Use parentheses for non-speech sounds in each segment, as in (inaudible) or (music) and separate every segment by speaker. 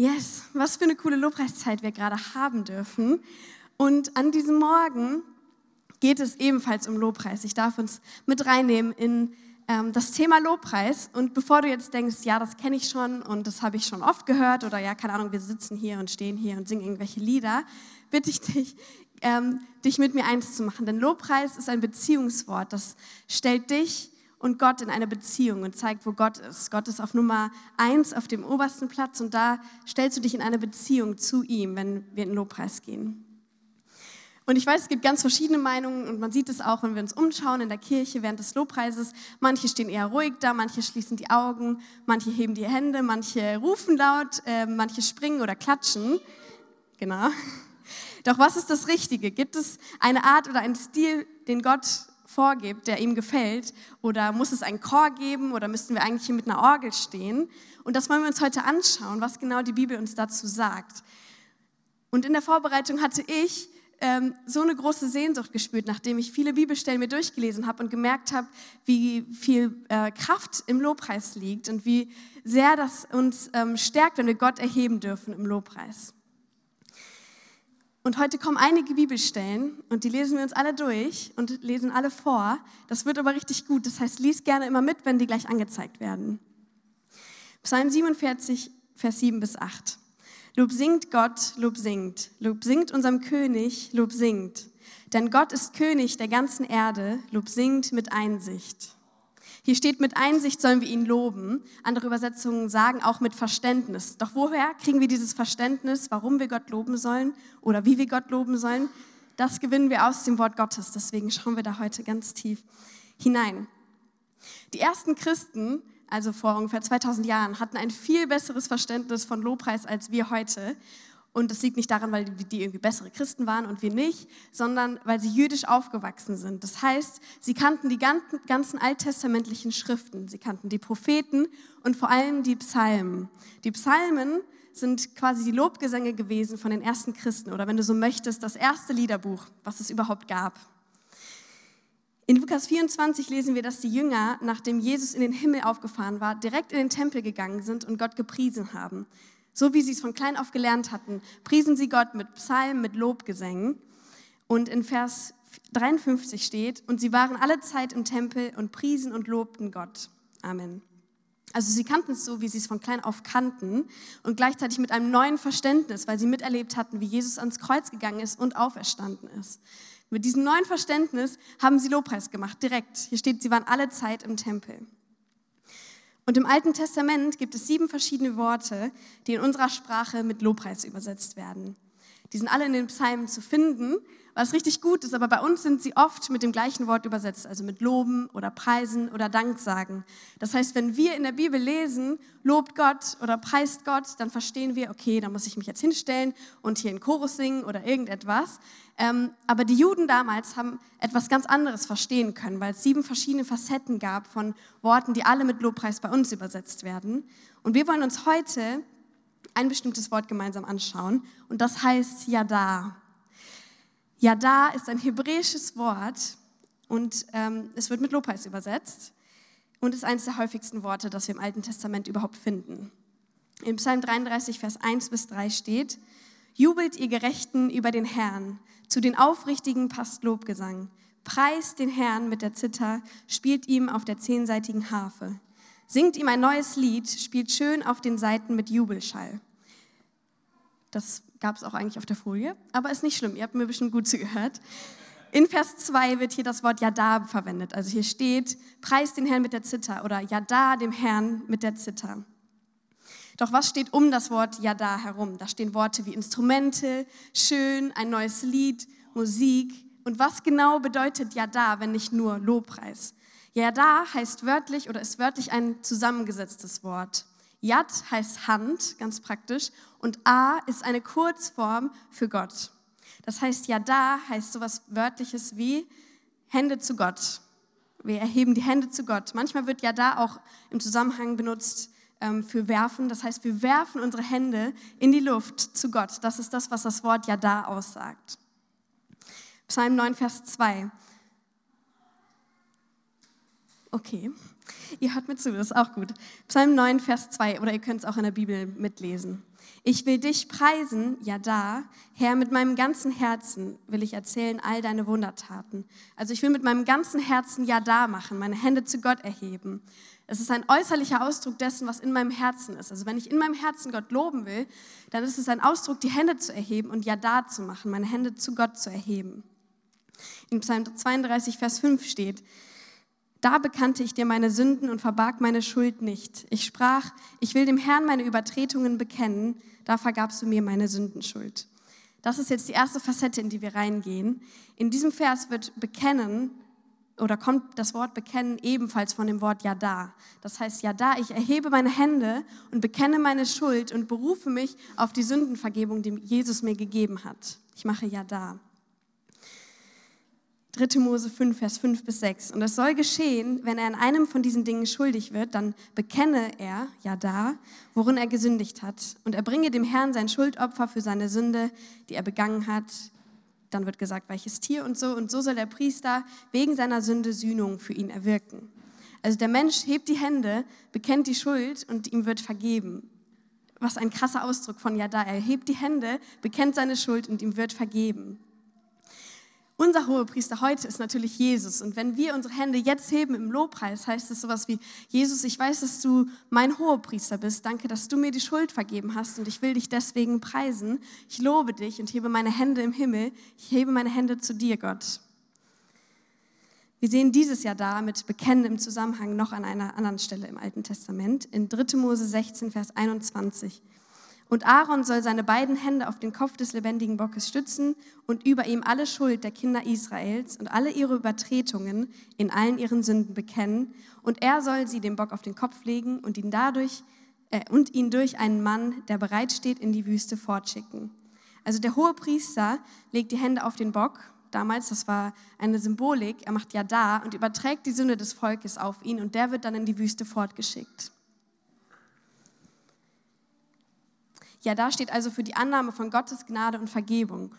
Speaker 1: Yes, was für eine coole Lobpreiszeit wir gerade haben dürfen. Und an diesem Morgen geht es ebenfalls um Lobpreis. Ich darf uns mit reinnehmen in ähm, das Thema Lobpreis. Und bevor du jetzt denkst, ja, das kenne ich schon und das habe ich schon oft gehört oder ja, keine Ahnung, wir sitzen hier und stehen hier und singen irgendwelche Lieder, bitte ich dich, ähm, dich mit mir eins zu machen. Denn Lobpreis ist ein Beziehungswort. Das stellt dich und Gott in eine Beziehung und zeigt, wo Gott ist. Gott ist auf Nummer eins auf dem obersten Platz und da stellst du dich in eine Beziehung zu ihm, wenn wir in den Lobpreis gehen. Und ich weiß, es gibt ganz verschiedene Meinungen und man sieht es auch, wenn wir uns umschauen in der Kirche während des Lobpreises. Manche stehen eher ruhig da, manche schließen die Augen, manche heben die Hände, manche rufen laut, äh, manche springen oder klatschen. Genau. (laughs) Doch was ist das Richtige? Gibt es eine Art oder einen Stil, den Gott vorgibt, der ihm gefällt? Oder muss es einen Chor geben oder müssten wir eigentlich hier mit einer Orgel stehen? Und das wollen wir uns heute anschauen, was genau die Bibel uns dazu sagt. Und in der Vorbereitung hatte ich ähm, so eine große Sehnsucht gespürt, nachdem ich viele Bibelstellen mir durchgelesen habe und gemerkt habe, wie viel äh, Kraft im Lobpreis liegt und wie sehr das uns ähm, stärkt, wenn wir Gott erheben dürfen im Lobpreis. Und heute kommen einige Bibelstellen und die lesen wir uns alle durch und lesen alle vor. Das wird aber richtig gut. Das heißt, lies gerne immer mit, wenn die gleich angezeigt werden. Psalm 47, Vers 7 bis 8. Lob singt Gott, Lob singt. Lob singt unserem König, Lob singt. Denn Gott ist König der ganzen Erde, Lob singt mit Einsicht. Hier steht, mit Einsicht sollen wir ihn loben. Andere Übersetzungen sagen auch mit Verständnis. Doch woher kriegen wir dieses Verständnis, warum wir Gott loben sollen oder wie wir Gott loben sollen? Das gewinnen wir aus dem Wort Gottes. Deswegen schauen wir da heute ganz tief hinein. Die ersten Christen, also vor ungefähr 2000 Jahren, hatten ein viel besseres Verständnis von Lobpreis als wir heute. Und das liegt nicht daran, weil die irgendwie bessere Christen waren und wir nicht, sondern weil sie jüdisch aufgewachsen sind. Das heißt, sie kannten die ganzen alttestamentlichen Schriften, sie kannten die Propheten und vor allem die Psalmen. Die Psalmen sind quasi die Lobgesänge gewesen von den ersten Christen oder wenn du so möchtest, das erste Liederbuch, was es überhaupt gab. In Lukas 24 lesen wir, dass die Jünger, nachdem Jesus in den Himmel aufgefahren war, direkt in den Tempel gegangen sind und Gott gepriesen haben. So wie sie es von klein auf gelernt hatten, priesen sie Gott mit Psalmen, mit Lobgesängen. Und in Vers 53 steht, und sie waren alle Zeit im Tempel und priesen und lobten Gott. Amen. Also sie kannten es so, wie sie es von klein auf kannten und gleichzeitig mit einem neuen Verständnis, weil sie miterlebt hatten, wie Jesus ans Kreuz gegangen ist und auferstanden ist. Mit diesem neuen Verständnis haben sie Lobpreis gemacht, direkt. Hier steht, sie waren alle Zeit im Tempel. Und im Alten Testament gibt es sieben verschiedene Worte, die in unserer Sprache mit Lobpreis übersetzt werden. Die sind alle in den Psalmen zu finden, was richtig gut ist, aber bei uns sind sie oft mit dem gleichen Wort übersetzt, also mit loben oder preisen oder Danksagen. Das heißt, wenn wir in der Bibel lesen, lobt Gott oder preist Gott, dann verstehen wir, okay, da muss ich mich jetzt hinstellen und hier einen Chorus singen oder irgendetwas. Ähm, aber die Juden damals haben etwas ganz anderes verstehen können, weil es sieben verschiedene Facetten gab von Worten, die alle mit Lobpreis bei uns übersetzt werden. Und wir wollen uns heute ein bestimmtes Wort gemeinsam anschauen und das heißt Yada. Yada ist ein hebräisches Wort und ähm, es wird mit Lobpreis übersetzt und ist eines der häufigsten Worte, das wir im Alten Testament überhaupt finden. In Psalm 33, Vers 1 bis 3 steht, Jubelt ihr Gerechten über den Herrn, zu den Aufrichtigen passt Lobgesang. Preist den Herrn mit der Zither, spielt ihm auf der zehnseitigen Harfe. Singt ihm ein neues Lied, spielt schön auf den Saiten mit Jubelschall. Das gab es auch eigentlich auf der Folie, aber ist nicht schlimm, ihr habt mir bestimmt gut zugehört. In Vers 2 wird hier das Wort Yada verwendet. Also hier steht, preis den Herrn mit der Zither oder Yada dem Herrn mit der Zither. Doch was steht um das Wort Yada herum? Da stehen Worte wie Instrumente, schön, ein neues Lied, Musik. Und was genau bedeutet Yada, wenn nicht nur Lobpreis? Yada heißt wörtlich oder ist wörtlich ein zusammengesetztes Wort. Yad heißt Hand, ganz praktisch, und A ist eine Kurzform für Gott. Das heißt, Yada heißt sowas Wörtliches wie Hände zu Gott. Wir erheben die Hände zu Gott. Manchmal wird Yada auch im Zusammenhang benutzt ähm, für werfen. Das heißt, wir werfen unsere Hände in die Luft zu Gott. Das ist das, was das Wort Yada aussagt. Psalm 9, Vers 2. Okay, ihr hört mir zu, das ist auch gut. Psalm 9, Vers 2, oder ihr könnt es auch in der Bibel mitlesen. Ich will dich preisen, ja da, Herr, mit meinem ganzen Herzen will ich erzählen all deine Wundertaten. Also ich will mit meinem ganzen Herzen ja da machen, meine Hände zu Gott erheben. Es ist ein äußerlicher Ausdruck dessen, was in meinem Herzen ist. Also wenn ich in meinem Herzen Gott loben will, dann ist es ein Ausdruck, die Hände zu erheben und ja da zu machen, meine Hände zu Gott zu erheben. In Psalm 32, Vers 5 steht, da bekannte ich dir meine Sünden und verbarg meine Schuld nicht. Ich sprach, ich will dem Herrn meine Übertretungen bekennen, da vergabst du mir meine Sündenschuld. Das ist jetzt die erste Facette, in die wir reingehen. In diesem Vers wird bekennen oder kommt das Wort bekennen ebenfalls von dem Wort Yada. Das heißt Yada, ich erhebe meine Hände und bekenne meine Schuld und berufe mich auf die Sündenvergebung, die Jesus mir gegeben hat. Ich mache Yada. 3. Mose 5, Vers 5 bis 6. Und es soll geschehen, wenn er in einem von diesen Dingen schuldig wird, dann bekenne er, ja da, worin er gesündigt hat. Und er bringe dem Herrn sein Schuldopfer für seine Sünde, die er begangen hat. Dann wird gesagt, welches Tier und so. Und so soll der Priester wegen seiner Sünde Sühnung für ihn erwirken. Also der Mensch hebt die Hände, bekennt die Schuld und ihm wird vergeben. Was ein krasser Ausdruck von ja da. Er hebt die Hände, bekennt seine Schuld und ihm wird vergeben. Unser Hohepriester heute ist natürlich Jesus. Und wenn wir unsere Hände jetzt heben im Lobpreis, heißt es sowas wie, Jesus, ich weiß, dass du mein Hohepriester bist. Danke, dass du mir die Schuld vergeben hast und ich will dich deswegen preisen. Ich lobe dich und hebe meine Hände im Himmel. Ich hebe meine Hände zu dir, Gott. Wir sehen dieses Jahr da mit Bekennen im Zusammenhang noch an einer anderen Stelle im Alten Testament, in 3. Mose 16, Vers 21. Und Aaron soll seine beiden Hände auf den Kopf des lebendigen Bockes stützen und über ihm alle Schuld der Kinder Israels und alle ihre Übertretungen in allen ihren Sünden bekennen. Und er soll sie dem Bock auf den Kopf legen und ihn dadurch äh, und ihn durch einen Mann, der bereitsteht, in die Wüste fortschicken. Also der hohe Priester legt die Hände auf den Bock. Damals, das war eine Symbolik. Er macht ja da und überträgt die Sünde des Volkes auf ihn und der wird dann in die Wüste fortgeschickt. Ja, da steht also für die Annahme von Gottes Gnade und Vergebung.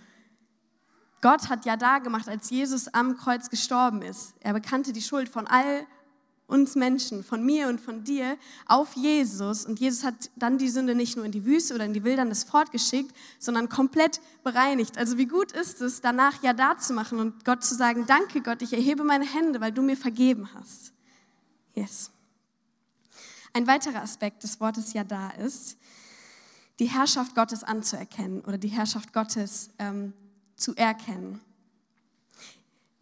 Speaker 1: Gott hat ja da gemacht, als Jesus am Kreuz gestorben ist. Er bekannte die Schuld von all uns Menschen, von mir und von dir, auf Jesus. Und Jesus hat dann die Sünde nicht nur in die Wüste oder in die Wildernis fortgeschickt, sondern komplett bereinigt. Also wie gut ist es, danach ja da zu machen und Gott zu sagen, danke Gott, ich erhebe meine Hände, weil du mir vergeben hast. Yes. Ein weiterer Aspekt des Wortes ja da ist, die Herrschaft Gottes anzuerkennen oder die Herrschaft Gottes ähm, zu erkennen.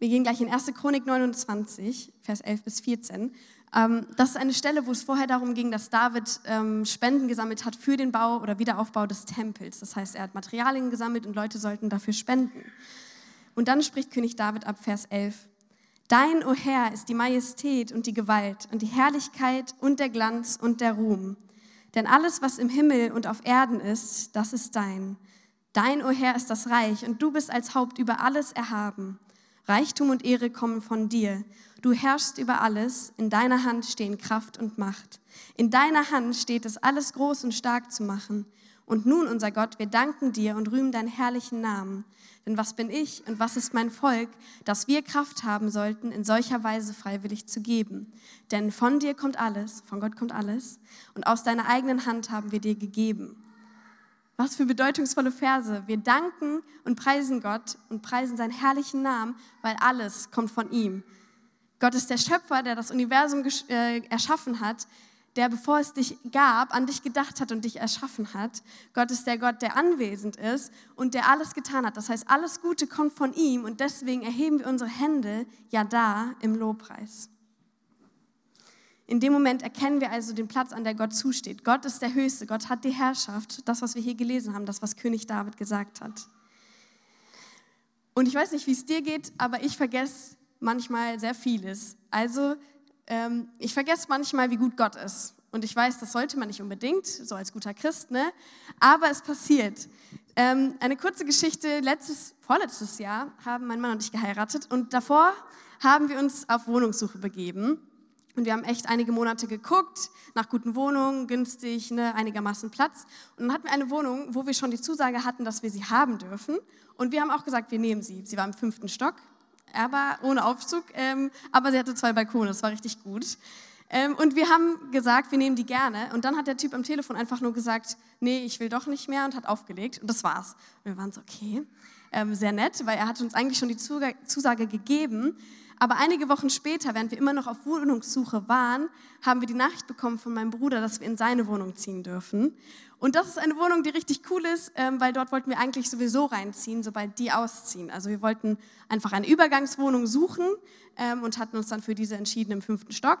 Speaker 1: Wir gehen gleich in 1. Chronik 29, Vers 11 bis 14. Ähm, das ist eine Stelle, wo es vorher darum ging, dass David ähm, Spenden gesammelt hat für den Bau oder Wiederaufbau des Tempels. Das heißt, er hat Materialien gesammelt und Leute sollten dafür spenden. Und dann spricht König David ab Vers 11. Dein, o oh Herr, ist die Majestät und die Gewalt und die Herrlichkeit und der Glanz und der Ruhm. Denn alles, was im Himmel und auf Erden ist, das ist dein. Dein, o oh Herr, ist das Reich und du bist als Haupt über alles erhaben. Reichtum und Ehre kommen von dir. Du herrschst über alles. In deiner Hand stehen Kraft und Macht. In deiner Hand steht es, alles groß und stark zu machen. Und nun, unser Gott, wir danken dir und rühmen deinen herrlichen Namen. Denn was bin ich und was ist mein Volk, dass wir Kraft haben sollten, in solcher Weise freiwillig zu geben? Denn von dir kommt alles, von Gott kommt alles, und aus deiner eigenen Hand haben wir dir gegeben. Was für bedeutungsvolle Verse. Wir danken und preisen Gott und preisen seinen herrlichen Namen, weil alles kommt von ihm. Gott ist der Schöpfer, der das Universum äh, erschaffen hat der, bevor es dich gab, an dich gedacht hat und dich erschaffen hat. Gott ist der Gott, der anwesend ist und der alles getan hat. Das heißt, alles Gute kommt von ihm und deswegen erheben wir unsere Hände ja da im Lobpreis. In dem Moment erkennen wir also den Platz, an der Gott zusteht. Gott ist der Höchste, Gott hat die Herrschaft, das, was wir hier gelesen haben, das, was König David gesagt hat. Und ich weiß nicht, wie es dir geht, aber ich vergesse manchmal sehr vieles. Also ähm, ich vergesse manchmal, wie gut Gott ist. Und ich weiß, das sollte man nicht unbedingt, so als guter Christ, ne? aber es passiert. Ähm, eine kurze Geschichte, letztes, vorletztes Jahr haben mein Mann und ich geheiratet und davor haben wir uns auf Wohnungssuche begeben. Und wir haben echt einige Monate geguckt nach guten Wohnungen, günstig, ne, einigermaßen Platz. Und dann hatten wir eine Wohnung, wo wir schon die Zusage hatten, dass wir sie haben dürfen. Und wir haben auch gesagt, wir nehmen sie. Sie war im fünften Stock aber ohne Aufzug. Ähm, aber sie hatte zwei Balkone, das war richtig gut. Ähm, und wir haben gesagt, wir nehmen die gerne. Und dann hat der Typ am Telefon einfach nur gesagt, nee, ich will doch nicht mehr und hat aufgelegt. Und das war's. Und wir waren so, okay, ähm, sehr nett, weil er hat uns eigentlich schon die Zusage gegeben. Aber einige Wochen später, während wir immer noch auf Wohnungssuche waren, haben wir die Nachricht bekommen von meinem Bruder, dass wir in seine Wohnung ziehen dürfen. Und das ist eine Wohnung, die richtig cool ist, ähm, weil dort wollten wir eigentlich sowieso reinziehen, sobald die ausziehen. Also wir wollten einfach eine Übergangswohnung suchen ähm, und hatten uns dann für diese entschieden im fünften Stock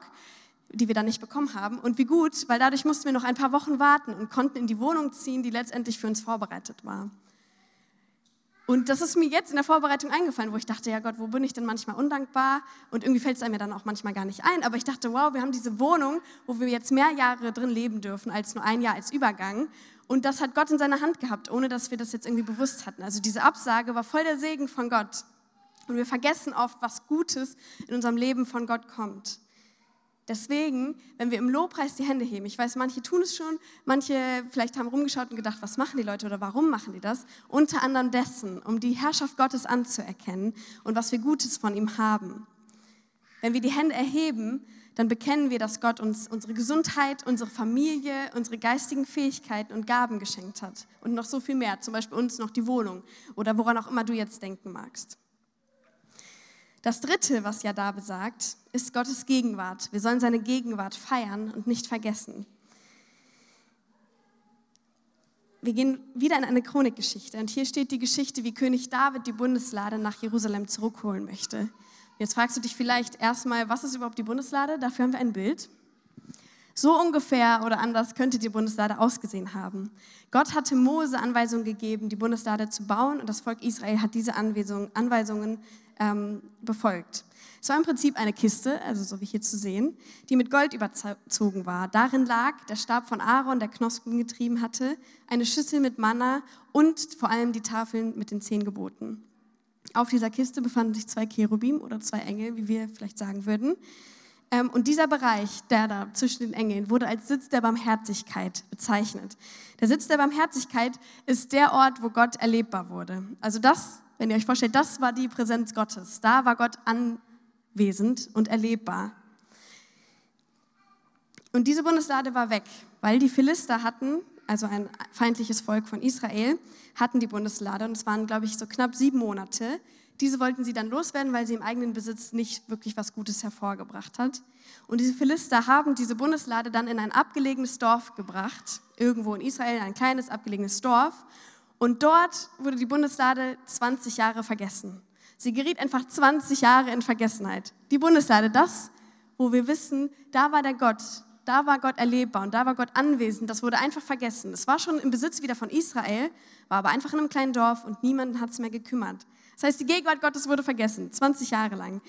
Speaker 1: die wir dann nicht bekommen haben. Und wie gut, weil dadurch mussten wir noch ein paar Wochen warten und konnten in die Wohnung ziehen, die letztendlich für uns vorbereitet war. Und das ist mir jetzt in der Vorbereitung eingefallen, wo ich dachte, ja Gott, wo bin ich denn manchmal undankbar? Und irgendwie fällt es einem ja dann auch manchmal gar nicht ein. Aber ich dachte, wow, wir haben diese Wohnung, wo wir jetzt mehr Jahre drin leben dürfen als nur ein Jahr als Übergang. Und das hat Gott in seiner Hand gehabt, ohne dass wir das jetzt irgendwie bewusst hatten. Also diese Absage war voll der Segen von Gott. Und wir vergessen oft, was Gutes in unserem Leben von Gott kommt. Deswegen, wenn wir im Lobpreis die Hände heben, ich weiß, manche tun es schon, manche vielleicht haben rumgeschaut und gedacht, was machen die Leute oder warum machen die das? Unter anderem dessen, um die Herrschaft Gottes anzuerkennen und was wir Gutes von ihm haben. Wenn wir die Hände erheben, dann bekennen wir, dass Gott uns unsere Gesundheit, unsere Familie, unsere geistigen Fähigkeiten und Gaben geschenkt hat. Und noch so viel mehr, zum Beispiel uns noch die Wohnung oder woran auch immer du jetzt denken magst. Das dritte, was ja da besagt, ist Gottes Gegenwart. Wir sollen seine Gegenwart feiern und nicht vergessen. Wir gehen wieder in eine Chronikgeschichte und hier steht die Geschichte, wie König David die Bundeslade nach Jerusalem zurückholen möchte. Jetzt fragst du dich vielleicht erstmal, was ist überhaupt die Bundeslade? Dafür haben wir ein Bild. So ungefähr oder anders könnte die Bundeslade ausgesehen haben. Gott hatte Mose Anweisungen gegeben, die Bundeslade zu bauen und das Volk Israel hat diese Anweisungen ähm, befolgt. Es war im Prinzip eine Kiste, also so wie hier zu sehen, die mit Gold überzogen war. Darin lag der Stab von Aaron, der Knospen getrieben hatte, eine Schüssel mit Manna und vor allem die Tafeln mit den zehn Geboten. Auf dieser Kiste befanden sich zwei Cherubim oder zwei Engel, wie wir vielleicht sagen würden. Ähm, und dieser Bereich, der da zwischen den Engeln, wurde als Sitz der Barmherzigkeit bezeichnet. Der Sitz der Barmherzigkeit ist der Ort, wo Gott erlebbar wurde. Also das, wenn ihr euch vorstellt, das war die Präsenz Gottes. Da war Gott anwesend und erlebbar. Und diese Bundeslade war weg, weil die Philister hatten, also ein feindliches Volk von Israel, hatten die Bundeslade und es waren, glaube ich, so knapp sieben Monate. Diese wollten sie dann loswerden, weil sie im eigenen Besitz nicht wirklich was Gutes hervorgebracht hat. Und diese Philister haben diese Bundeslade dann in ein abgelegenes Dorf gebracht, irgendwo in Israel, ein kleines abgelegenes Dorf. Und dort wurde die Bundeslade 20 Jahre vergessen. Sie geriet einfach 20 Jahre in Vergessenheit. Die Bundeslade, das, wo wir wissen, da war der Gott, da war Gott erlebbar und da war Gott anwesend, das wurde einfach vergessen. Es war schon im Besitz wieder von Israel, war aber einfach in einem kleinen Dorf und niemand hat es mehr gekümmert. Das heißt, die Gegenwart Gottes wurde vergessen, 20 Jahre lang.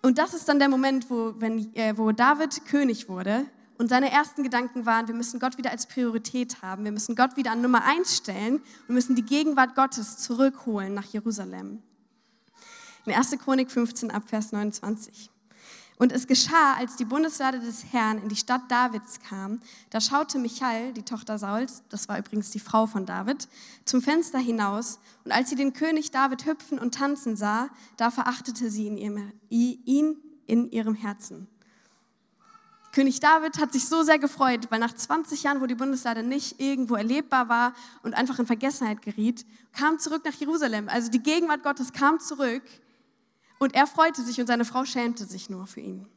Speaker 1: Und das ist dann der Moment, wo, wenn, äh, wo David König wurde und seine ersten Gedanken waren, wir müssen Gott wieder als Priorität haben, wir müssen Gott wieder an Nummer eins stellen und müssen die Gegenwart Gottes zurückholen nach Jerusalem. In 1. Chronik 15 ab Vers 29. Und es geschah, als die Bundeslade des Herrn in die Stadt Davids kam, da schaute Michael, die Tochter Sauls, das war übrigens die Frau von David, zum Fenster hinaus. Und als sie den König David hüpfen und tanzen sah, da verachtete sie in ihrem, ihn in ihrem Herzen. König David hat sich so sehr gefreut, weil nach 20 Jahren, wo die Bundeslade nicht irgendwo erlebbar war und einfach in Vergessenheit geriet, kam zurück nach Jerusalem. Also die Gegenwart Gottes kam zurück und er freute sich und seine Frau schämte sich nur für ihn.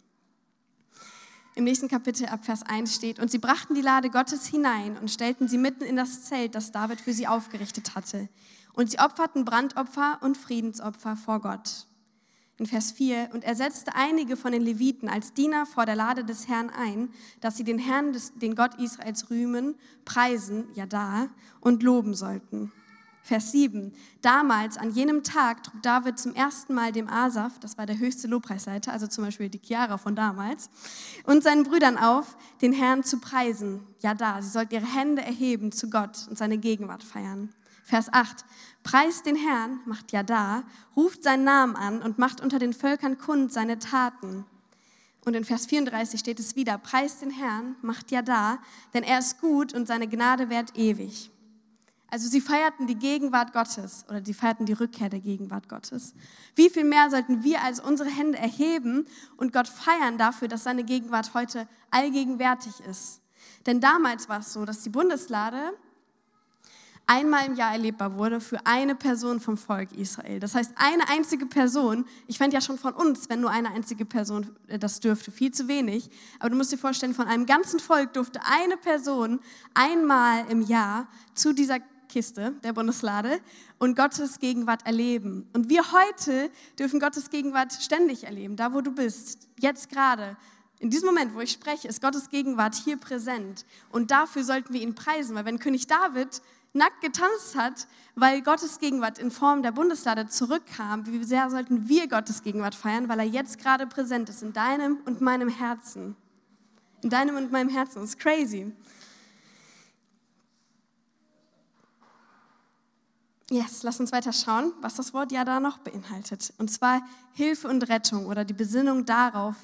Speaker 1: Im nächsten Kapitel ab Vers 1 steht, und sie brachten die Lade Gottes hinein und stellten sie mitten in das Zelt, das David für sie aufgerichtet hatte. Und sie opferten Brandopfer und Friedensopfer vor Gott. In Vers 4, und er setzte einige von den Leviten als Diener vor der Lade des Herrn ein, dass sie den Herrn, des, den Gott Israels rühmen, preisen, ja da, und loben sollten. Vers 7. Damals, an jenem Tag, trug David zum ersten Mal dem Asaf, das war der höchste Lobpreisleiter, also zum Beispiel die Chiara von damals, und seinen Brüdern auf, den Herrn zu preisen. Ja, da, sie sollten ihre Hände erheben zu Gott und seine Gegenwart feiern. Vers 8. Preist den Herrn, macht ja da, ruft seinen Namen an und macht unter den Völkern kund seine Taten. Und in Vers 34 steht es wieder, preist den Herrn, macht ja da, denn er ist gut und seine Gnade währt ewig. Also sie feierten die Gegenwart Gottes oder die feierten die Rückkehr der Gegenwart Gottes. Wie viel mehr sollten wir als unsere Hände erheben und Gott feiern dafür, dass seine Gegenwart heute allgegenwärtig ist? Denn damals war es so, dass die Bundeslade einmal im Jahr erlebbar wurde für eine Person vom Volk Israel. Das heißt, eine einzige Person, ich fände ja schon von uns, wenn nur eine einzige Person äh, das dürfte, viel zu wenig, aber du musst dir vorstellen, von einem ganzen Volk durfte eine Person einmal im Jahr zu dieser Kiste der Bundeslade und Gottes Gegenwart erleben. Und wir heute dürfen Gottes Gegenwart ständig erleben, da wo du bist, jetzt gerade. In diesem Moment, wo ich spreche, ist Gottes Gegenwart hier präsent. Und dafür sollten wir ihn preisen, weil wenn König David nackt getanzt hat, weil Gottes Gegenwart in Form der Bundeslade zurückkam, wie sehr sollten wir Gottes Gegenwart feiern, weil er jetzt gerade präsent ist in deinem und meinem Herzen. In deinem und meinem Herzen. Das ist crazy. Yes, lass uns weiter schauen, was das Wort ja da noch beinhaltet. Und zwar Hilfe und Rettung oder die Besinnung darauf,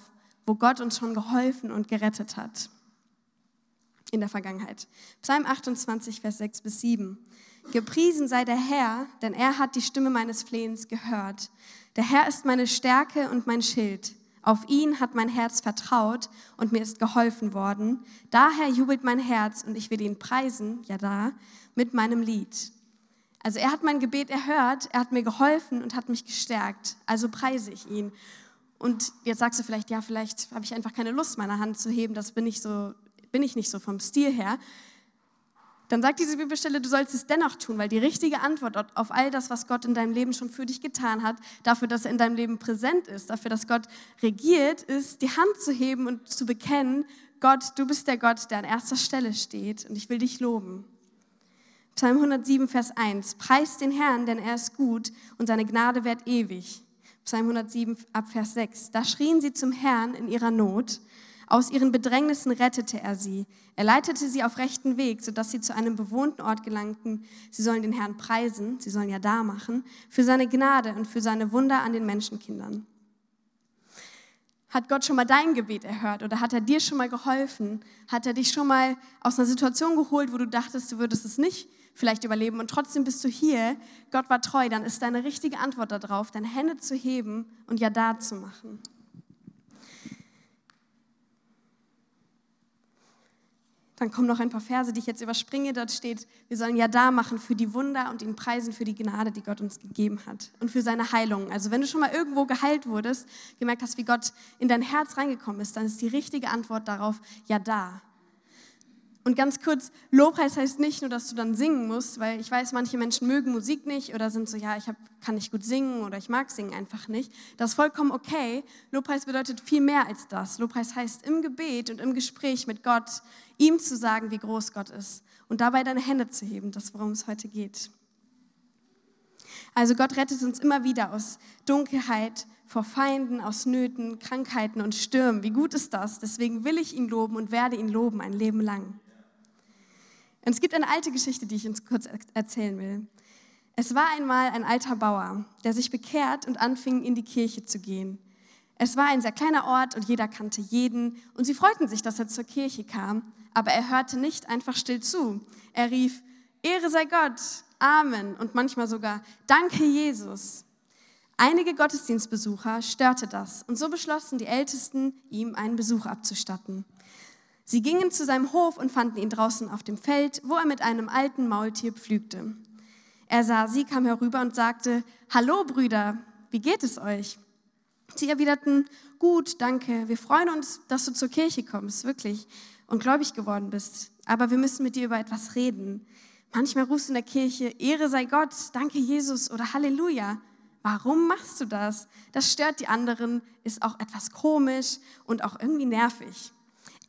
Speaker 1: wo Gott uns schon geholfen und gerettet hat in der Vergangenheit. Psalm 28, Vers 6 bis 7. Gepriesen sei der Herr, denn er hat die Stimme meines Flehens gehört. Der Herr ist meine Stärke und mein Schild. Auf ihn hat mein Herz vertraut und mir ist geholfen worden. Daher jubelt mein Herz und ich will ihn preisen, ja da, mit meinem Lied. Also er hat mein Gebet erhört, er hat mir geholfen und hat mich gestärkt. Also preise ich ihn. Und jetzt sagst du vielleicht, ja, vielleicht habe ich einfach keine Lust, meine Hand zu heben. Das bin ich so bin ich nicht so vom Stil her, dann sagt diese Bibelstelle, du sollst es dennoch tun, weil die richtige Antwort auf all das, was Gott in deinem Leben schon für dich getan hat, dafür, dass er in deinem Leben präsent ist, dafür, dass Gott regiert, ist, die Hand zu heben und zu bekennen, Gott, du bist der Gott, der an erster Stelle steht und ich will dich loben. Psalm 107, Vers 1. Preist den Herrn, denn er ist gut und seine Gnade währt ewig. Psalm 107, ab Vers 6. Da schrien sie zum Herrn in ihrer Not aus ihren Bedrängnissen rettete er sie. Er leitete sie auf rechten Weg, sodass sie zu einem bewohnten Ort gelangten. Sie sollen den Herrn preisen, sie sollen ja da machen, für seine Gnade und für seine Wunder an den Menschenkindern. Hat Gott schon mal dein Gebet erhört oder hat er dir schon mal geholfen? Hat er dich schon mal aus einer Situation geholt, wo du dachtest, du würdest es nicht vielleicht überleben und trotzdem bist du hier? Gott war treu, dann ist deine richtige Antwort darauf, deine Hände zu heben und ja da zu machen. Dann kommen noch ein paar Verse, die ich jetzt überspringe. Dort steht, wir sollen ja da machen für die Wunder und ihn preisen für die Gnade, die Gott uns gegeben hat und für seine Heilung. Also wenn du schon mal irgendwo geheilt wurdest, gemerkt hast, wie Gott in dein Herz reingekommen ist, dann ist die richtige Antwort darauf ja da. Und ganz kurz, Lobpreis heißt nicht nur, dass du dann singen musst, weil ich weiß, manche Menschen mögen Musik nicht oder sind so, ja, ich hab, kann nicht gut singen oder ich mag singen einfach nicht. Das ist vollkommen okay. Lobpreis bedeutet viel mehr als das. Lobpreis heißt im Gebet und im Gespräch mit Gott, ihm zu sagen, wie groß Gott ist und dabei deine Hände zu heben, das worum es heute geht. Also Gott rettet uns immer wieder aus Dunkelheit, vor Feinden, aus Nöten, Krankheiten und Stürmen. Wie gut ist das? Deswegen will ich ihn loben und werde ihn loben ein Leben lang. Und es gibt eine alte Geschichte, die ich uns kurz erzählen will. Es war einmal ein alter Bauer, der sich bekehrt und anfing, in die Kirche zu gehen. Es war ein sehr kleiner Ort und jeder kannte jeden und sie freuten sich, dass er zur Kirche kam, aber er hörte nicht einfach still zu. Er rief, Ehre sei Gott, Amen und manchmal sogar, Danke Jesus. Einige Gottesdienstbesucher störte das und so beschlossen die Ältesten, ihm einen Besuch abzustatten. Sie gingen zu seinem Hof und fanden ihn draußen auf dem Feld, wo er mit einem alten Maultier pflügte. Er sah sie, kam herüber und sagte, Hallo Brüder, wie geht es euch? Sie erwiderten, gut, danke, wir freuen uns, dass du zur Kirche kommst, wirklich, und gläubig geworden bist. Aber wir müssen mit dir über etwas reden. Manchmal rufst du in der Kirche, Ehre sei Gott, danke Jesus oder Halleluja. Warum machst du das? Das stört die anderen, ist auch etwas komisch und auch irgendwie nervig.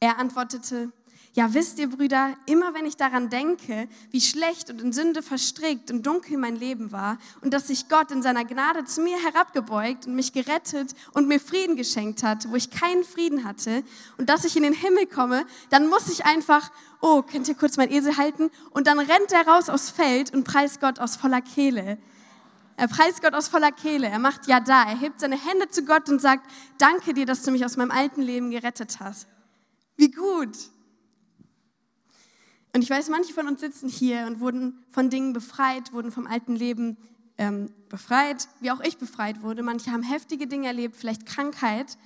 Speaker 1: Er antwortete, ja wisst ihr Brüder, immer wenn ich daran denke, wie schlecht und in Sünde verstrickt und dunkel mein Leben war und dass sich Gott in seiner Gnade zu mir herabgebeugt und mich gerettet und mir Frieden geschenkt hat, wo ich keinen Frieden hatte und dass ich in den Himmel komme, dann muss ich einfach, oh, könnt ihr kurz mein Esel halten? Und dann rennt er raus aufs Feld und preist Gott aus voller Kehle. Er preist Gott aus voller Kehle. Er macht ja da. Er hebt seine Hände zu Gott und sagt, danke dir, dass du mich aus meinem alten Leben gerettet hast. Wie gut. Und ich weiß, manche von uns sitzen hier und wurden von Dingen befreit, wurden vom alten Leben ähm, befreit, wie auch ich befreit wurde. Manche haben heftige Dinge erlebt, vielleicht Krankheit.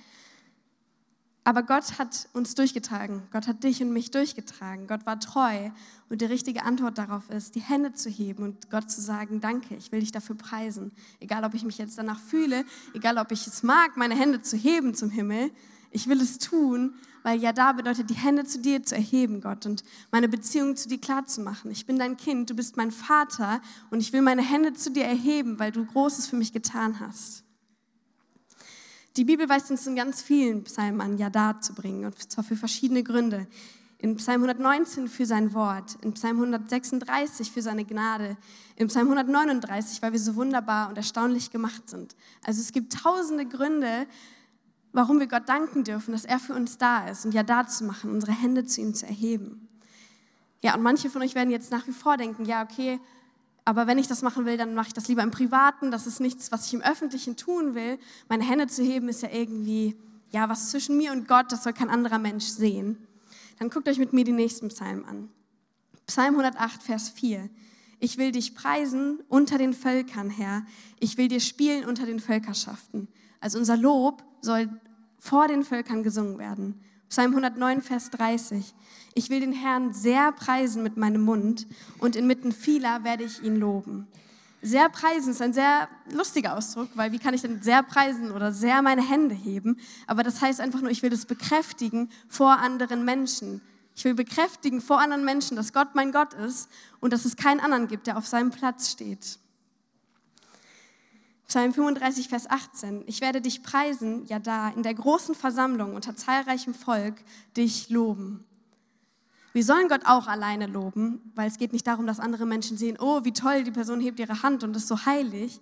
Speaker 1: Aber Gott hat uns durchgetragen. Gott hat dich und mich durchgetragen. Gott war treu. Und die richtige Antwort darauf ist, die Hände zu heben und Gott zu sagen, danke, ich will dich dafür preisen. Egal, ob ich mich jetzt danach fühle, egal, ob ich es mag, meine Hände zu heben zum Himmel. Ich will es tun, weil ja da bedeutet, die Hände zu dir zu erheben, Gott, und meine Beziehung zu dir klar zu machen. Ich bin dein Kind, du bist mein Vater und ich will meine Hände zu dir erheben, weil du Großes für mich getan hast. Die Bibel weist uns in ganz vielen Psalmen an, ja da zu bringen, und zwar für verschiedene Gründe. In Psalm 119 für sein Wort, in Psalm 136 für seine Gnade, in Psalm 139, weil wir so wunderbar und erstaunlich gemacht sind. Also es gibt tausende Gründe, warum wir Gott danken dürfen, dass er für uns da ist und ja da zu machen, unsere Hände zu ihm zu erheben. Ja, und manche von euch werden jetzt nach wie vor denken, ja, okay, aber wenn ich das machen will, dann mache ich das lieber im Privaten. Das ist nichts, was ich im Öffentlichen tun will. Meine Hände zu heben ist ja irgendwie, ja, was zwischen mir und Gott, das soll kein anderer Mensch sehen. Dann guckt euch mit mir die nächsten Psalmen an. Psalm 108, Vers 4. Ich will dich preisen unter den Völkern, Herr. Ich will dir spielen unter den Völkerschaften. Also unser Lob soll vor den Völkern gesungen werden. Psalm 109, Vers 30. Ich will den Herrn sehr preisen mit meinem Mund und inmitten vieler werde ich ihn loben. Sehr preisen ist ein sehr lustiger Ausdruck, weil wie kann ich denn sehr preisen oder sehr meine Hände heben? Aber das heißt einfach nur, ich will das bekräftigen vor anderen Menschen. Ich will bekräftigen vor anderen Menschen, dass Gott mein Gott ist und dass es keinen anderen gibt, der auf seinem Platz steht. Psalm 35, Vers 18. Ich werde dich preisen, ja da, in der großen Versammlung unter zahlreichem Volk dich loben. Wir sollen Gott auch alleine loben, weil es geht nicht darum, dass andere Menschen sehen, oh, wie toll, die Person hebt ihre Hand und ist so heilig.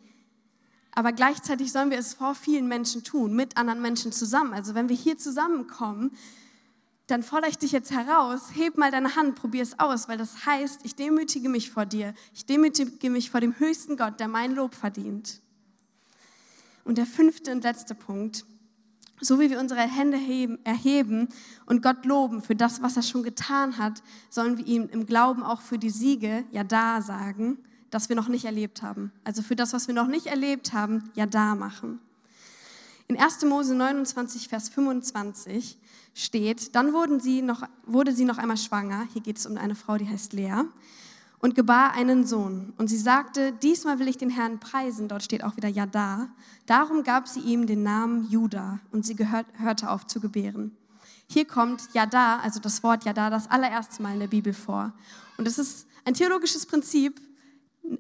Speaker 1: Aber gleichzeitig sollen wir es vor vielen Menschen tun, mit anderen Menschen zusammen. Also wenn wir hier zusammenkommen, dann fordere ich dich jetzt heraus, heb mal deine Hand, probier es aus, weil das heißt, ich demütige mich vor dir, ich demütige mich vor dem höchsten Gott, der mein Lob verdient. Und der fünfte und letzte Punkt, so wie wir unsere Hände heben, erheben und Gott loben für das, was er schon getan hat, sollen wir ihm im Glauben auch für die Siege ja da sagen, das wir noch nicht erlebt haben. Also für das, was wir noch nicht erlebt haben, ja da machen. In 1. Mose 29, Vers 25 steht, dann wurden sie noch, wurde sie noch einmal schwanger. Hier geht es um eine Frau, die heißt Lea und gebar einen Sohn. Und sie sagte, diesmal will ich den Herrn preisen. Dort steht auch wieder Ja da. Darum gab sie ihm den Namen Judah und sie gehört, hörte auf zu gebären. Hier kommt Ja da, also das Wort Ja da, das allererste Mal in der Bibel vor. Und es ist ein theologisches Prinzip,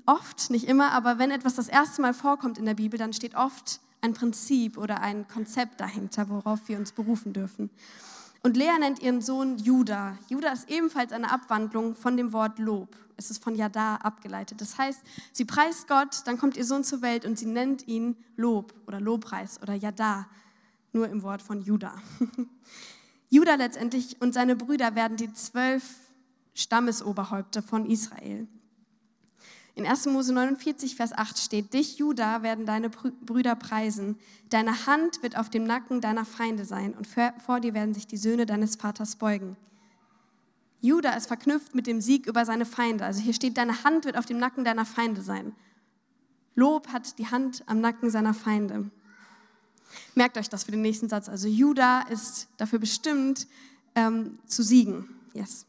Speaker 1: oft, nicht immer, aber wenn etwas das erste Mal vorkommt in der Bibel, dann steht oft ein Prinzip oder ein Konzept dahinter, worauf wir uns berufen dürfen. Und Lea nennt ihren Sohn Judah. Judah ist ebenfalls eine Abwandlung von dem Wort Lob. Es ist von Yada abgeleitet. Das heißt, sie preist Gott, dann kommt ihr Sohn zur Welt und sie nennt ihn Lob oder Lobpreis oder Yada, nur im Wort von Judah. (laughs) Judah letztendlich und seine Brüder werden die zwölf Stammesoberhäupter von Israel. In 1. Mose 49, Vers 8 steht, dich, Judah, werden deine Brüder preisen. Deine Hand wird auf dem Nacken deiner Feinde sein und vor dir werden sich die Söhne deines Vaters beugen. Judah ist verknüpft mit dem Sieg über seine Feinde. Also hier steht, deine Hand wird auf dem Nacken deiner Feinde sein. Lob hat die Hand am Nacken seiner Feinde. Merkt euch das für den nächsten Satz. Also Judah ist dafür bestimmt, ähm, zu siegen. Yes.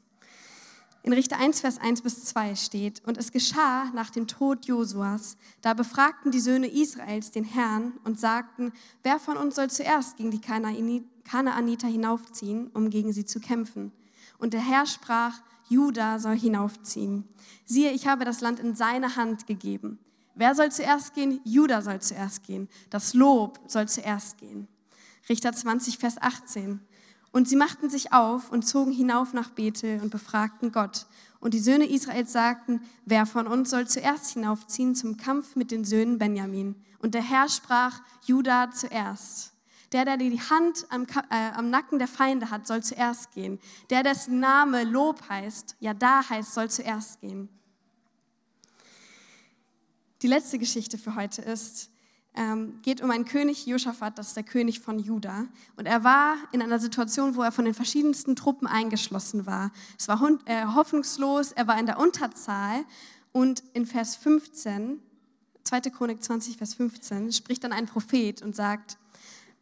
Speaker 1: In Richter 1, Vers 1 bis 2 steht, und es geschah nach dem Tod Josuas, da befragten die Söhne Israels den Herrn und sagten, wer von uns soll zuerst gegen die Kanaaniter hinaufziehen, um gegen sie zu kämpfen? Und der Herr sprach, Juda soll hinaufziehen. Siehe, ich habe das Land in seine Hand gegeben. Wer soll zuerst gehen? Juda soll zuerst gehen. Das Lob soll zuerst gehen. Richter 20, Vers 18. Und sie machten sich auf und zogen hinauf nach Bethel und befragten Gott. Und die Söhne Israels sagten, wer von uns soll zuerst hinaufziehen zum Kampf mit den Söhnen Benjamin? Und der Herr sprach, Judah zuerst. Der, der die Hand am, äh, am, Nacken der Feinde hat, soll zuerst gehen. Der, dessen Name Lob heißt, ja da heißt, soll zuerst gehen. Die letzte Geschichte für heute ist, ähm, geht um einen König, Josaphat, das ist der König von Juda. Und er war in einer Situation, wo er von den verschiedensten Truppen eingeschlossen war. Es war äh, hoffnungslos, er war in der Unterzahl. Und in Vers 15, 2. Chronik 20, Vers 15, spricht dann ein Prophet und sagt,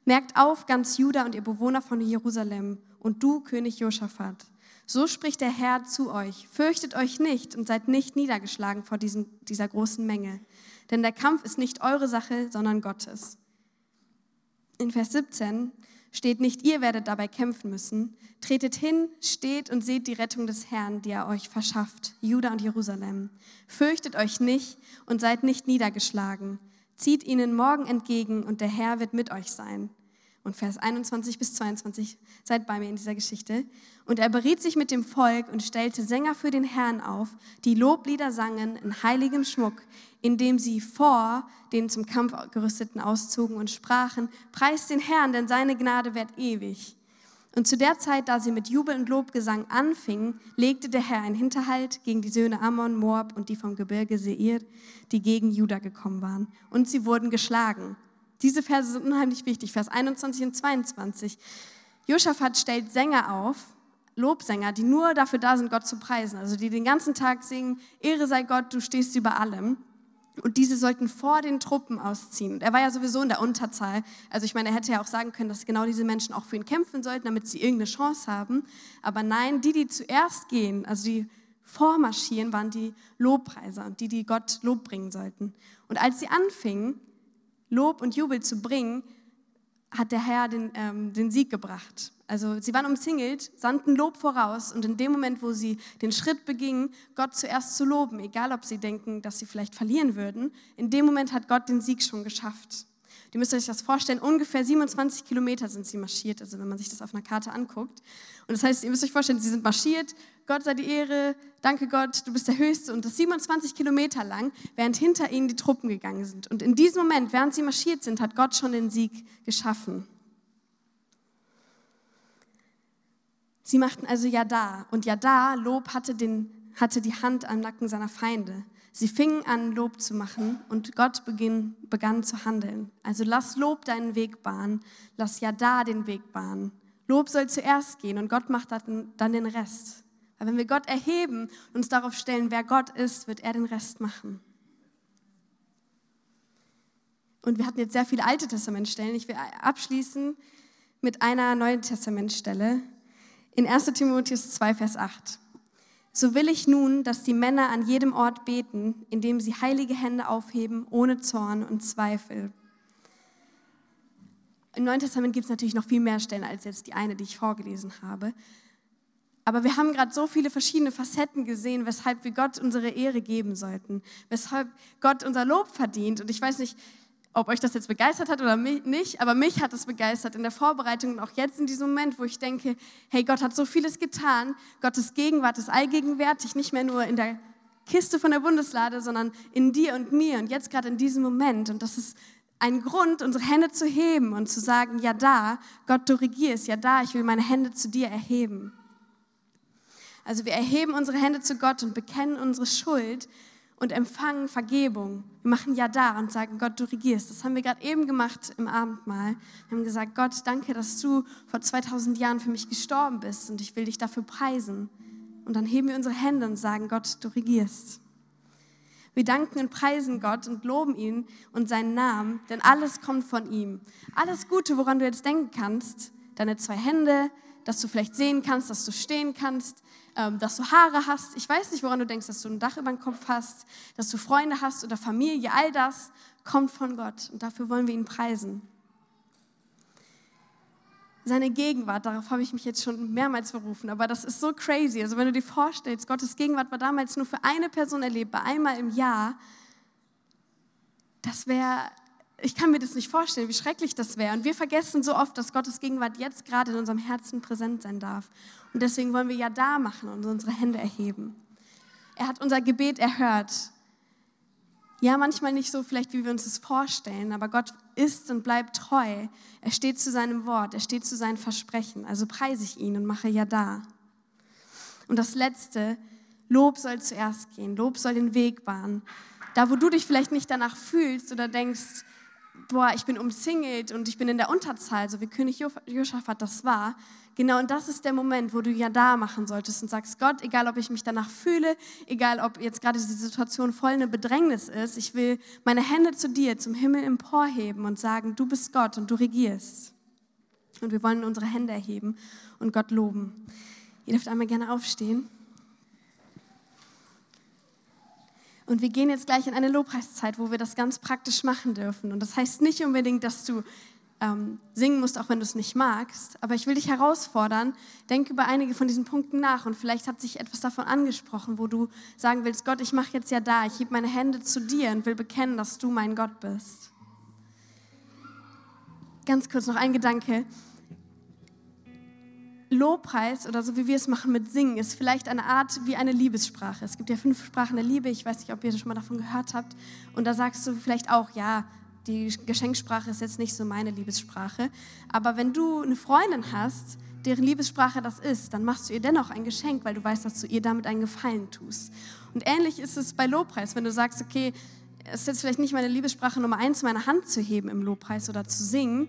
Speaker 1: Merkt auf, ganz Juda und ihr Bewohner von Jerusalem und du, König Josaphat. So spricht der Herr zu euch. Fürchtet euch nicht und seid nicht niedergeschlagen vor diesen, dieser großen Menge. Denn der Kampf ist nicht eure Sache, sondern Gottes. In Vers 17 steht nicht, ihr werdet dabei kämpfen müssen. Tretet hin, steht und seht die Rettung des Herrn, die er euch verschafft, Juda und Jerusalem. Fürchtet euch nicht und seid nicht niedergeschlagen. Zieht ihnen morgen entgegen und der Herr wird mit euch sein und Vers 21 bis 22, seid bei mir in dieser Geschichte. Und er beriet sich mit dem Volk und stellte Sänger für den Herrn auf, die Loblieder sangen in heiligem Schmuck, indem sie vor den zum Kampf gerüsteten auszogen und sprachen, preist den Herrn, denn seine Gnade währt ewig. Und zu der Zeit, da sie mit Jubel und Lobgesang anfingen, legte der Herr einen Hinterhalt gegen die Söhne Ammon, Moab und die vom Gebirge Seir, die gegen Juda gekommen waren. Und sie wurden geschlagen. Diese Verse sind unheimlich wichtig, Vers 21 und 22. Josaphat stellt Sänger auf, Lobsänger, die nur dafür da sind, Gott zu preisen, also die den ganzen Tag singen, Ehre sei Gott, du stehst über allem. Und diese sollten vor den Truppen ausziehen. Und er war ja sowieso in der Unterzahl. Also ich meine, er hätte ja auch sagen können, dass genau diese Menschen auch für ihn kämpfen sollten, damit sie irgendeine Chance haben. Aber nein, die, die zuerst gehen, also die vormarschieren, waren die Lobpreiser und die, die Gott Lob bringen sollten. Und als sie anfingen, Lob und Jubel zu bringen, hat der Herr den, ähm, den Sieg gebracht. Also sie waren umzingelt, sandten Lob voraus und in dem Moment, wo sie den Schritt begingen, Gott zuerst zu loben, egal ob sie denken, dass sie vielleicht verlieren würden, in dem Moment hat Gott den Sieg schon geschafft. Ihr müsst euch das vorstellen, ungefähr 27 Kilometer sind sie marschiert, also wenn man sich das auf einer Karte anguckt. Und das heißt, ihr müsst euch vorstellen, sie sind marschiert, Gott sei die Ehre, danke Gott, du bist der Höchste. Und das 27 Kilometer lang, während hinter ihnen die Truppen gegangen sind. Und in diesem Moment, während sie marschiert sind, hat Gott schon den Sieg geschaffen. Sie machten also ja da. Und ja da, Lob hatte, den, hatte die Hand am Nacken seiner Feinde. Sie fingen an, Lob zu machen und Gott beginn, begann zu handeln. Also lass Lob deinen Weg bahnen, lass ja da den Weg bahnen. Lob soll zuerst gehen und Gott macht dann den Rest. Weil wenn wir Gott erheben und uns darauf stellen, wer Gott ist, wird er den Rest machen. Und wir hatten jetzt sehr viele Alte Testamentstellen. Ich will abschließen mit einer Neuen Testamentstelle in 1 Timotheus 2, Vers 8. So will ich nun, dass die Männer an jedem Ort beten, indem sie heilige Hände aufheben, ohne Zorn und Zweifel. Im Neuen Testament gibt es natürlich noch viel mehr Stellen als jetzt die eine, die ich vorgelesen habe. Aber wir haben gerade so viele verschiedene Facetten gesehen, weshalb wir Gott unsere Ehre geben sollten, weshalb Gott unser Lob verdient. Und ich weiß nicht, ob euch das jetzt begeistert hat oder nicht, aber mich hat es begeistert in der Vorbereitung und auch jetzt in diesem Moment, wo ich denke, hey, Gott hat so vieles getan, Gottes Gegenwart ist allgegenwärtig, nicht mehr nur in der Kiste von der Bundeslade, sondern in dir und mir und jetzt gerade in diesem Moment. Und das ist ein Grund, unsere Hände zu heben und zu sagen, ja da, Gott, du regierst, ja da, ich will meine Hände zu dir erheben. Also wir erheben unsere Hände zu Gott und bekennen unsere Schuld und empfangen Vergebung. Wir machen ja da und sagen, Gott, du regierst. Das haben wir gerade eben gemacht im Abendmahl. Wir haben gesagt, Gott, danke, dass du vor 2000 Jahren für mich gestorben bist und ich will dich dafür preisen. Und dann heben wir unsere Hände und sagen, Gott, du regierst. Wir danken und preisen Gott und loben ihn und seinen Namen, denn alles kommt von ihm. Alles Gute, woran du jetzt denken kannst, deine zwei Hände, dass du vielleicht sehen kannst, dass du stehen kannst, dass du Haare hast. Ich weiß nicht, woran du denkst, dass du ein Dach über dem Kopf hast, dass du Freunde hast oder Familie. All das kommt von Gott und dafür wollen wir ihn preisen. Seine Gegenwart, darauf habe ich mich jetzt schon mehrmals berufen, aber das ist so crazy. Also wenn du dir vorstellst, Gottes Gegenwart war damals nur für eine Person erlebbar, einmal im Jahr, das wäre ich kann mir das nicht vorstellen, wie schrecklich das wäre. Und wir vergessen so oft, dass Gottes Gegenwart jetzt gerade in unserem Herzen präsent sein darf. Und deswegen wollen wir ja da machen und unsere Hände erheben. Er hat unser Gebet erhört. Ja, manchmal nicht so vielleicht, wie wir uns das vorstellen, aber Gott ist und bleibt treu. Er steht zu seinem Wort, er steht zu seinen Versprechen. Also preise ich ihn und mache ja da. Und das Letzte, Lob soll zuerst gehen. Lob soll den Weg bahnen. Da, wo du dich vielleicht nicht danach fühlst oder denkst, boah, ich bin umzingelt und ich bin in der Unterzahl, so wie König Josaphat das war. Genau, und das ist der Moment, wo du ja da machen solltest und sagst, Gott, egal ob ich mich danach fühle, egal ob jetzt gerade diese Situation voll eine Bedrängnis ist, ich will meine Hände zu dir, zum Himmel emporheben und sagen, du bist Gott und du regierst. Und wir wollen unsere Hände erheben und Gott loben. Ihr dürft einmal gerne aufstehen. Und wir gehen jetzt gleich in eine Lobpreiszeit, wo wir das ganz praktisch machen dürfen. Und das heißt nicht unbedingt, dass du ähm, singen musst, auch wenn du es nicht magst. Aber ich will dich herausfordern, denk über einige von diesen Punkten nach. Und vielleicht hat sich etwas davon angesprochen, wo du sagen willst, Gott, ich mache jetzt ja da, ich hebe meine Hände zu dir und will bekennen, dass du mein Gott bist. Ganz kurz noch ein Gedanke. Lobpreis oder so wie wir es machen mit Singen ist vielleicht eine Art wie eine Liebessprache. Es gibt ja fünf Sprachen der Liebe. Ich weiß nicht, ob ihr schon mal davon gehört habt. Und da sagst du vielleicht auch, ja, die Geschenksprache ist jetzt nicht so meine Liebessprache. Aber wenn du eine Freundin hast, deren Liebessprache das ist, dann machst du ihr dennoch ein Geschenk, weil du weißt, dass du ihr damit einen Gefallen tust. Und ähnlich ist es bei Lobpreis, wenn du sagst, okay, es ist jetzt vielleicht nicht meine Liebessprache Nummer eins, meine Hand zu heben im Lobpreis oder zu singen,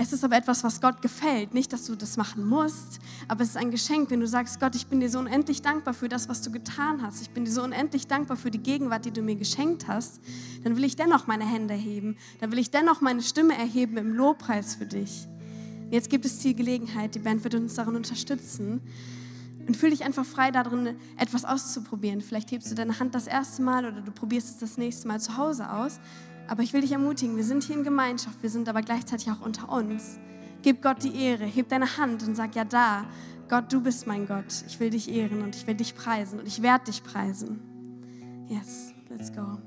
Speaker 1: es ist aber etwas, was Gott gefällt. Nicht, dass du das machen musst, aber es ist ein Geschenk, wenn du sagst, Gott, ich bin dir so unendlich dankbar für das, was du getan hast. Ich bin dir so unendlich dankbar für die Gegenwart, die du mir geschenkt hast. Dann will ich dennoch meine Hände heben. Dann will ich dennoch meine Stimme erheben im Lobpreis für dich. Jetzt gibt es die Gelegenheit, die Band wird uns darin unterstützen. Und fühl dich einfach frei darin, etwas auszuprobieren. Vielleicht hebst du deine Hand das erste Mal oder du probierst es das nächste Mal zu Hause aus. Aber ich will dich ermutigen, wir sind hier in Gemeinschaft, wir sind aber gleichzeitig auch unter uns. Gib Gott die Ehre, heb deine Hand und sag ja da, Gott, du bist mein Gott. Ich will dich ehren und ich will dich preisen und ich werde dich preisen. Yes, let's go.